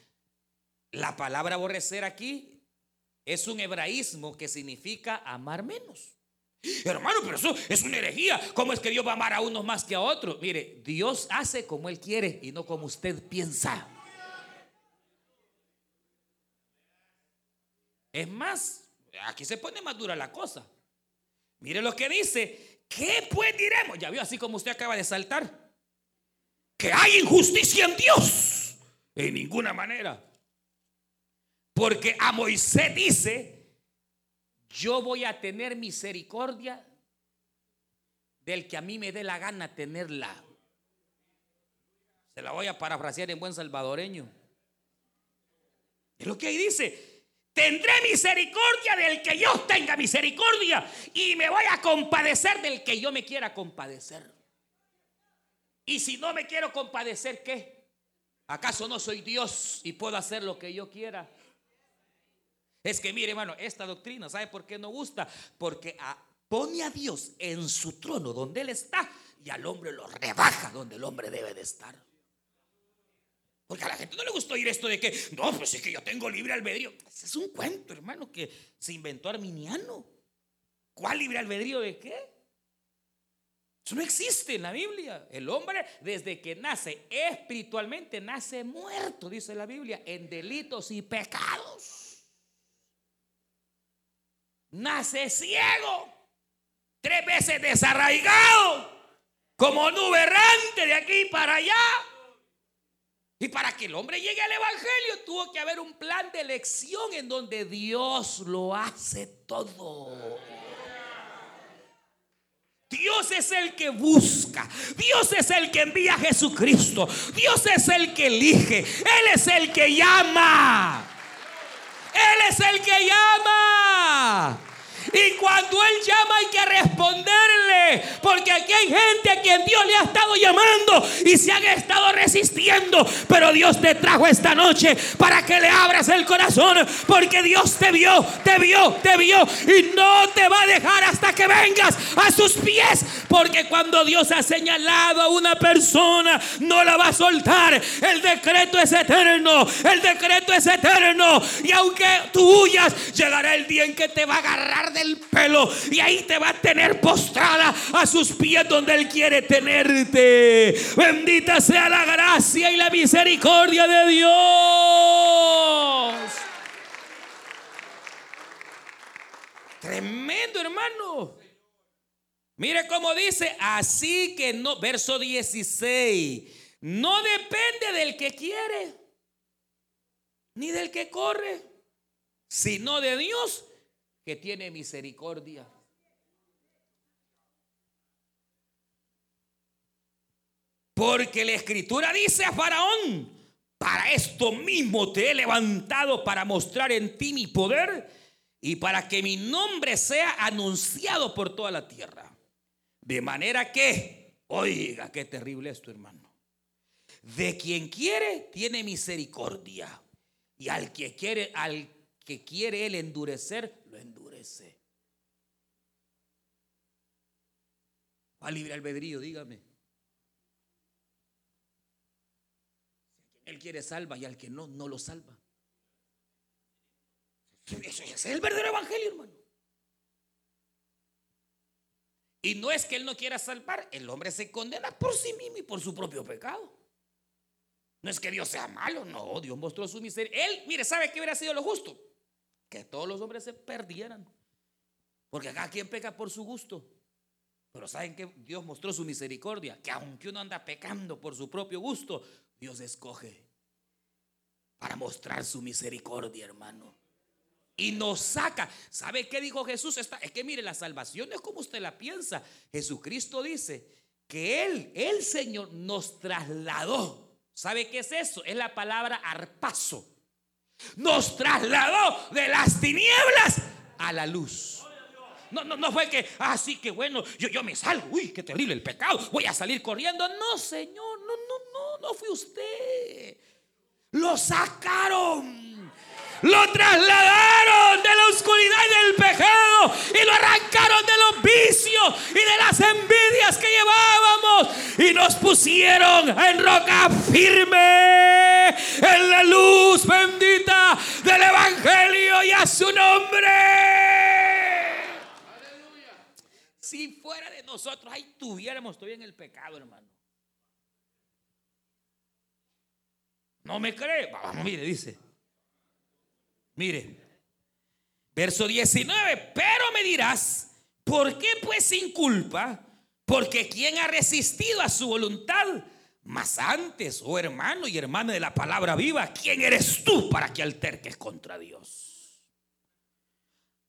La palabra aborrecer aquí es un hebraísmo que significa amar menos. Hermano, pero eso es una herejía. ¿Cómo es que Dios va a amar a unos más que a otros? Mire, Dios hace como Él quiere y no como usted piensa. Es más, aquí se pone más dura la cosa. Mire lo que dice. ¿Qué pues diremos? Ya vio así como usted acaba de saltar. Que hay injusticia en Dios. En ninguna manera. Porque a Moisés dice yo voy a tener misericordia del que a mí me dé la gana tenerla. Se la voy a parafrasear en buen salvadoreño. Es lo que ahí dice. Tendré misericordia del que yo tenga misericordia y me voy a compadecer del que yo me quiera compadecer. Y si no me quiero compadecer, ¿qué? ¿Acaso no soy Dios y puedo hacer lo que yo quiera? Es que mire, hermano, esta doctrina, ¿sabe por qué no gusta? Porque pone a Dios en su trono donde Él está y al hombre lo rebaja donde el hombre debe de estar. Porque a la gente no le gustó oír esto de que, no, pues es que yo tengo libre albedrío. Ese es un cuento, hermano, que se inventó Arminiano. ¿Cuál libre albedrío de qué? Eso no existe en la Biblia. El hombre desde que nace espiritualmente nace muerto, dice la Biblia, en delitos y pecados nace ciego, tres veces desarraigado, como nube errante de aquí para allá. Y para que el hombre llegue al Evangelio tuvo que haber un plan de elección en donde Dios lo hace todo. Dios es el que busca. Dios es el que envía a Jesucristo. Dios es el que elige. Él es el que llama. Él es el que llama. Y cuando Él llama hay que responderle. Porque aquí hay gente a quien Dios le ha estado llamando y se han estado resistiendo. Pero Dios te trajo esta noche para que le abras el corazón. Porque Dios te vio, te vio, te vio. Y no te va a dejar hasta que vengas a sus pies. Porque cuando Dios ha señalado a una persona, no la va a soltar. El decreto es eterno. El decreto es eterno. Y aunque tú huyas, llegará el día en que te va a agarrar del pelo y ahí te va a tener postrada a sus pies donde Él quiere tenerte. Bendita sea la gracia y la misericordia de Dios. Tremendo, hermano. Mire cómo dice, así que no, verso 16, no depende del que quiere, ni del que corre, sino de Dios que tiene misericordia. Porque la escritura dice a Faraón, para esto mismo te he levantado para mostrar en ti mi poder y para que mi nombre sea anunciado por toda la tierra. De manera que, oiga, qué terrible esto, hermano. De quien quiere, tiene misericordia. Y al que quiere, al que quiere él endurecer, lo endurece. A libre albedrío, dígame. Él quiere salva y al que no, no lo salva. Ese es el verdadero evangelio, hermano. Y no es que él no quiera salvar, el hombre se condena por sí mismo y por su propio pecado. No es que Dios sea malo, no, Dios mostró su miseria. Él, mire, ¿sabe qué hubiera sido lo justo? Que todos los hombres se perdieran. Porque acá quien peca por su gusto. Pero ¿saben que Dios mostró su misericordia? Que aunque uno anda pecando por su propio gusto, Dios escoge para mostrar su misericordia, hermano. Y nos saca. ¿Sabe qué dijo Jesús? Es que mire, la salvación es como usted la piensa. Jesucristo dice que Él, el Señor, nos trasladó. ¿Sabe qué es eso? Es la palabra arpazo. Nos trasladó de las tinieblas a la luz. No, no, no fue que, ah, sí, que bueno, yo, yo me salgo, uy, qué terrible el pecado, voy a salir corriendo. No, Señor, no, no, no, no fue usted. Lo sacaron. Lo trasladaron de la oscuridad y del pecado y lo arrancaron de los vicios y de las envidias que llevábamos y nos pusieron en roca firme en la luz bendita del Evangelio y a su nombre. Si fuera de nosotros, ahí tuviéramos todavía en el pecado, hermano. ¿No me cree? Vamos, mire, dice. Mire, verso 19, pero me dirás, ¿por qué pues sin culpa? Porque ¿quién ha resistido a su voluntad? Más antes, oh hermano y hermana de la palabra viva, ¿quién eres tú para que alterques contra Dios?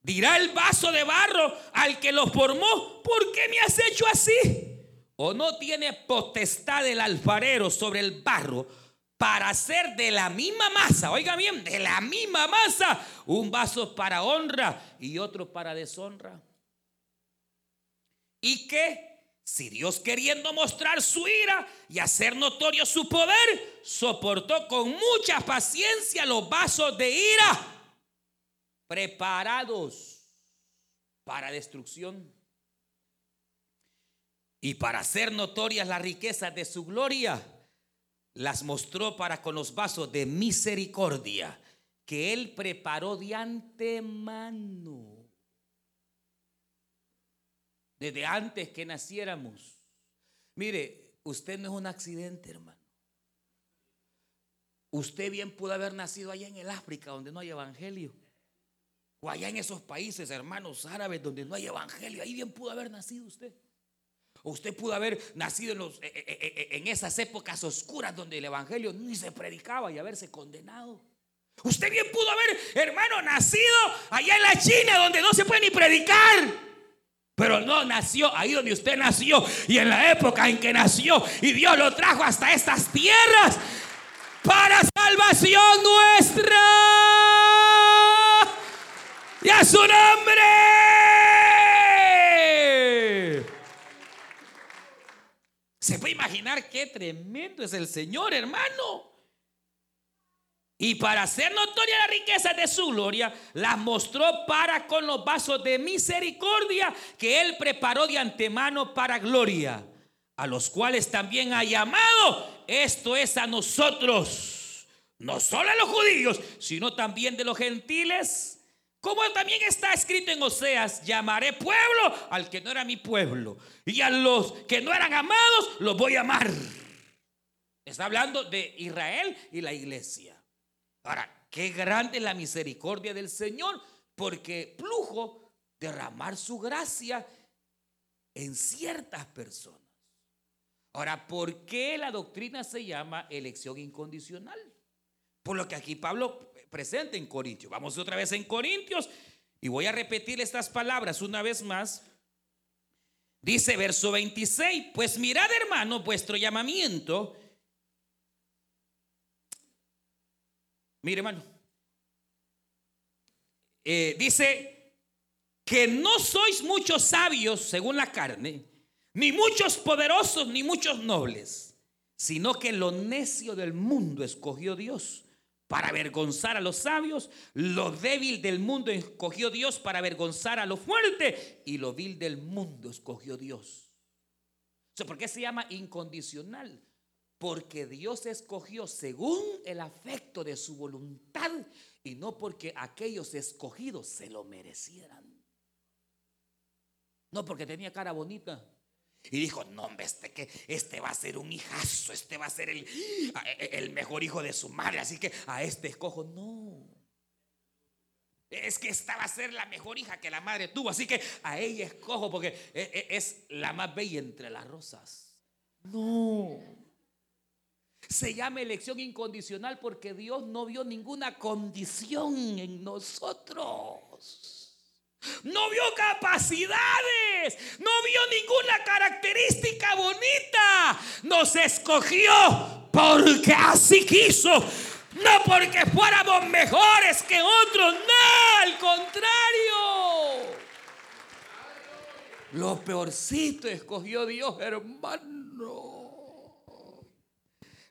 Dirá el vaso de barro al que lo formó, ¿por qué me has hecho así? ¿O no tiene potestad el alfarero sobre el barro para hacer de la misma masa, oiga bien, de la misma masa, un vaso para honra y otro para deshonra? Y que si Dios queriendo mostrar su ira y hacer notorio su poder, soportó con mucha paciencia los vasos de ira preparados para destrucción y para hacer notorias las riquezas de su gloria las mostró para con los vasos de misericordia que Él preparó de antemano. Desde antes que naciéramos. Mire, usted no es un accidente, hermano. Usted bien pudo haber nacido allá en el África, donde no hay evangelio. O allá en esos países, hermanos árabes, donde no hay evangelio. Ahí bien pudo haber nacido usted usted pudo haber nacido en, eh, eh, eh, en esas épocas oscuras donde el Evangelio ni se predicaba y haberse condenado. Usted bien pudo haber, hermano, nacido allá en la China donde no se puede ni predicar. Pero no nació ahí donde usted nació y en la época en que nació y Dios lo trajo hasta estas tierras para salvación nuestra. Y a su nombre. Se puede imaginar qué tremendo es el Señor, hermano. Y para hacer notoria la riqueza de su gloria, las mostró para con los vasos de misericordia que Él preparó de antemano para gloria, a los cuales también ha llamado, esto es a nosotros, no solo a los judíos, sino también de los gentiles como también está escrito en Oseas, llamaré pueblo al que no era mi pueblo. Y a los que no eran amados, los voy a amar. Está hablando de Israel y la iglesia. Ahora, qué grande la misericordia del Señor, porque plujo derramar su gracia en ciertas personas. Ahora, ¿por qué la doctrina se llama elección incondicional? Por lo que aquí Pablo presente en Corintios. Vamos otra vez en Corintios y voy a repetir estas palabras una vez más. Dice verso 26, pues mirad hermano vuestro llamamiento Mire, hermano. Eh, dice que no sois muchos sabios según la carne, ni muchos poderosos, ni muchos nobles, sino que lo necio del mundo escogió Dios para avergonzar a los sabios, lo débil del mundo escogió Dios para avergonzar a lo fuerte, y lo vil del mundo escogió Dios. ¿Por qué se llama incondicional? Porque Dios escogió según el afecto de su voluntad y no porque aquellos escogidos se lo merecieran. No porque tenía cara bonita. Y dijo, no, hombre, este, que este va a ser un hijazo, este va a ser el, mejor hijo de su madre, así que a este escojo. No. Es que esta va a ser la mejor hija que la madre tuvo, así que a ella escojo porque e, e, es la más bella entre las rosas. No. Se llama elección incondicional porque Dios no vio ninguna condición en nosotros. No vio capacidades, no vio ninguna característica bonita. Nos escogió porque así quiso. No porque fuéramos mejores que otros, no, al contrario. Lo peorcito escogió Dios, hermano.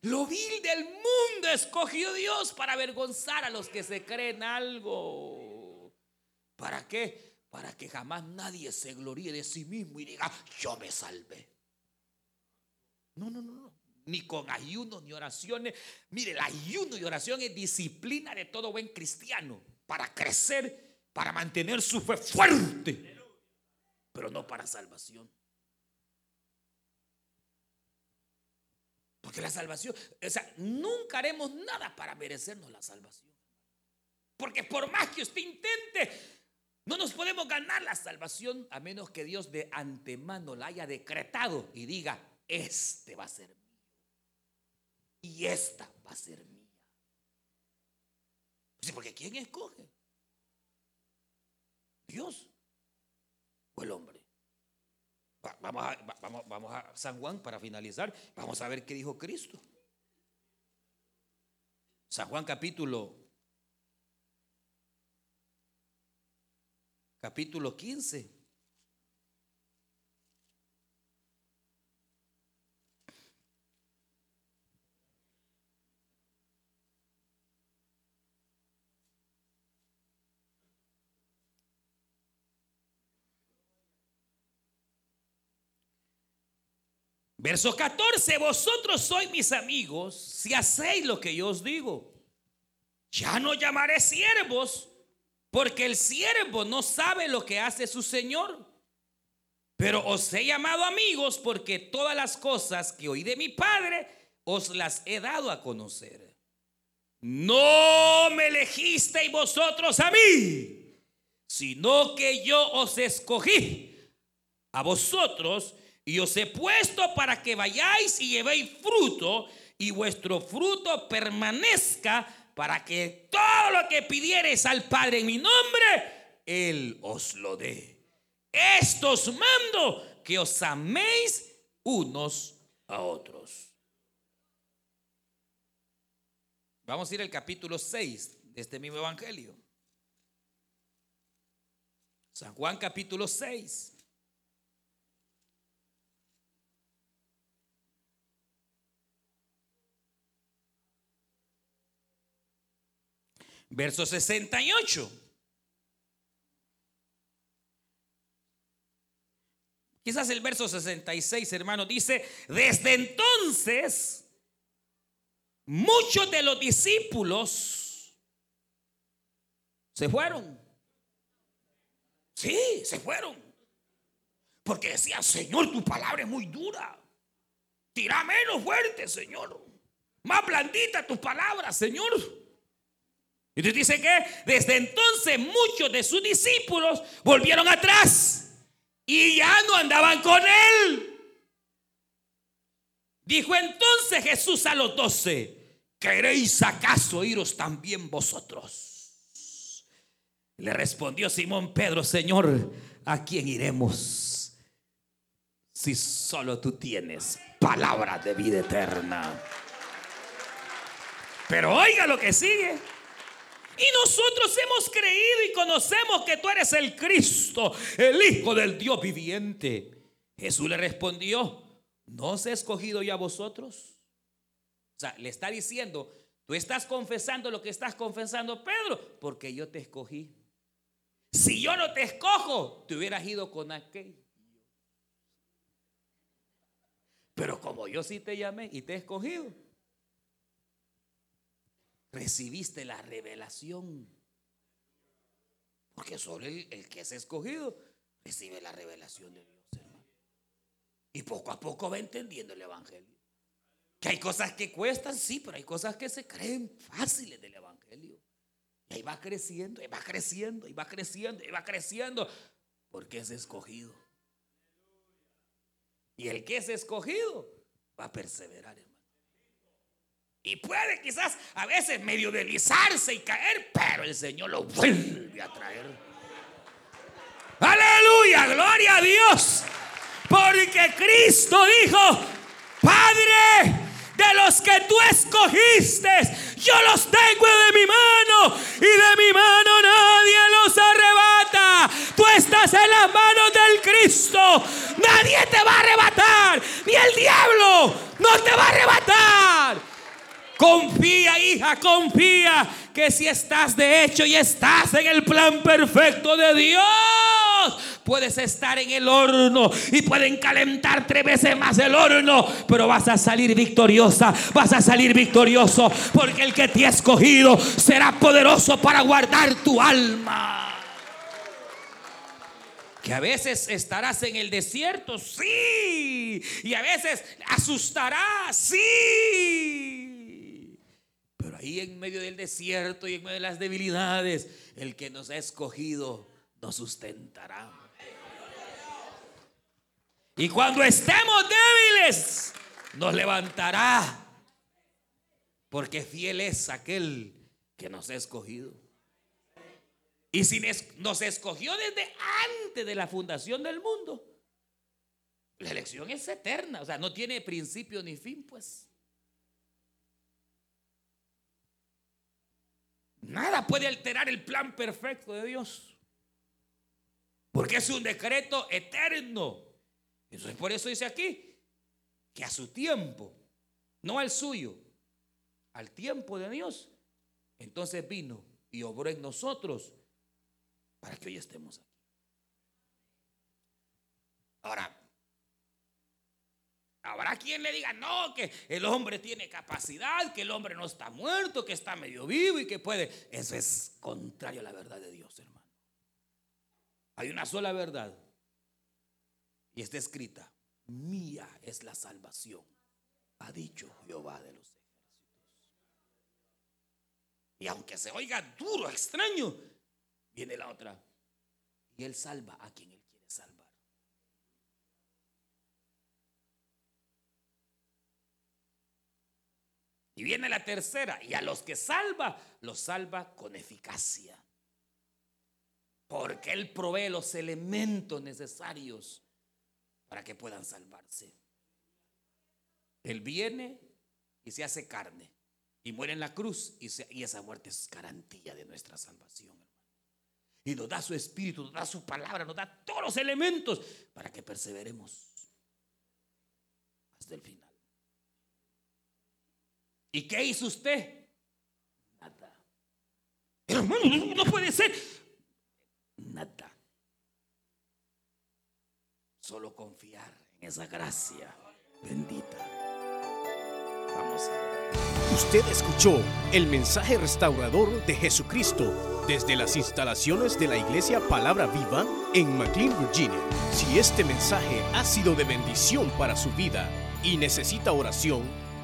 Lo vil del mundo escogió Dios para avergonzar a los que se creen algo. ¿Para qué? Para que jamás nadie se gloríe de sí mismo y diga, yo me salvé. No, no, no, no. Ni con ayuno ni oraciones. Mire, el ayuno y oración es disciplina de todo buen cristiano. Para crecer, para mantener su fe fuerte. Pero no para salvación. Porque la salvación, o sea, nunca haremos nada para merecernos la salvación. Porque por más que usted intente, no nos podemos ganar la salvación a menos que Dios de antemano la haya decretado y diga, este va a ser mío. Y esta va a ser mía. Pues porque ¿quién escoge? Dios o el hombre. Vamos a, San Juan para finalizar. Vamos a ver qué dijo Cristo. San Juan capítulo capítulo 15. Verso 14, vosotros sois mis amigos si hacéis lo que yo os digo. Ya no llamaré siervos, porque el siervo no sabe lo que hace su Señor. Pero os he llamado amigos porque todas las cosas que oí de mi Padre os las he dado a conocer. No me elegisteis vosotros a mí, sino que yo os escogí a vosotros y os he puesto para que vayáis y llevéis fruto y vuestro fruto permanezca para que todo lo que pidiereis al Padre en mi nombre, Él os lo dé. Esto os mando que os améis unos a otros. Vamos a ir al capítulo 6 de este mismo evangelio. San Juan capítulo 6. Verso 68. Quizás el verso 66, hermano, dice, desde entonces muchos de los discípulos se fueron. Sí, se fueron. Porque decían, Señor, tu palabra es muy dura. Tira menos fuerte, Señor. Más blandita tu palabra, Señor. Y dice que desde entonces muchos de sus discípulos volvieron atrás y ya no andaban con él. Dijo entonces Jesús a los doce, ¿queréis acaso iros también vosotros? Le respondió Simón Pedro, Señor, ¿a quién iremos? Si solo tú tienes palabra de vida eterna. Pero oiga lo que sigue. Y nosotros hemos creído y conocemos que tú eres el Cristo, el Hijo del Dios viviente. Jesús le respondió, ¿no os he escogido ya vosotros? O sea, le está diciendo, tú estás confesando lo que estás confesando, Pedro, porque yo te escogí. Si yo no te escojo, te hubieras ido con aquel. Pero como yo sí te llamé y te he escogido, recibiste la revelación. Porque solo el, que es escogido recibe la revelación de Dios, hermano. Y poco a poco va entendiendo el Evangelio. Que hay cosas que cuestan, sí, pero hay cosas que se creen fáciles del Evangelio. Y ahí va creciendo, y va creciendo, y va creciendo, y va creciendo. Porque es escogido. Y el que es escogido va a perseverar, hermano. Y puede quizás a veces medio deslizarse y caer, pero el Señor lo vuelve a traer. Aleluya, gloria a Dios. Porque Cristo dijo, Padre, de los que tú escogiste, yo los tengo de mi mano y de mi mano nadie los arrebata. Tú estás en las manos del Cristo. Nadie te va a arrebatar. Ni el diablo no te va a arrebatar. Confía, hija, confía que si estás de hecho y estás en el plan perfecto de Dios, puedes estar en el horno y pueden calentar tres veces más el horno, pero vas a salir victoriosa, vas a salir victorioso, porque el que te ha escogido será poderoso para guardar tu alma. Que a veces estarás en el desierto, sí, y a veces asustará, sí ahí en medio del desierto y en medio de las debilidades, el que nos ha escogido nos sustentará. Y cuando estemos débiles, nos levantará. Porque fiel es aquel que nos ha escogido. Y si nos escogió desde antes de la fundación del mundo, la elección es eterna, o sea, no tiene principio ni fin, pues. Nada puede alterar el plan perfecto de Dios. Porque es un decreto eterno. Entonces por eso dice aquí que a su tiempo, no al suyo, al tiempo de Dios, entonces vino y obró en nosotros para que hoy estemos aquí. Ahora, Habrá quien le diga, no, que el hombre tiene capacidad, que el hombre no está muerto, que está medio vivo y que puede. Eso es contrario a la verdad de Dios, hermano. Hay una sola verdad. Y está escrita, mía es la salvación, ha dicho Jehová de los ejércitos. Y aunque se oiga duro, extraño, viene la otra. Y él salva a quien él quiere salvar. Y viene la tercera, y a los que salva, los salva con eficacia. Porque Él provee los elementos necesarios para que puedan salvarse. Él viene y se hace carne y muere en la cruz y, esa muerte es garantía de nuestra salvación. Y nos da su espíritu, nos da su palabra, nos da todos los elementos para que perseveremos hasta el final. ¿Y qué hizo usted? Nada. Hermano, no puede ser. Nada. Solo confiar en esa gracia bendita. Vamos a. Usted escuchó el mensaje restaurador de Jesucristo desde las instalaciones de la iglesia Palabra Viva en McLean, Virginia. Si este mensaje ha sido de bendición para su vida y necesita oración,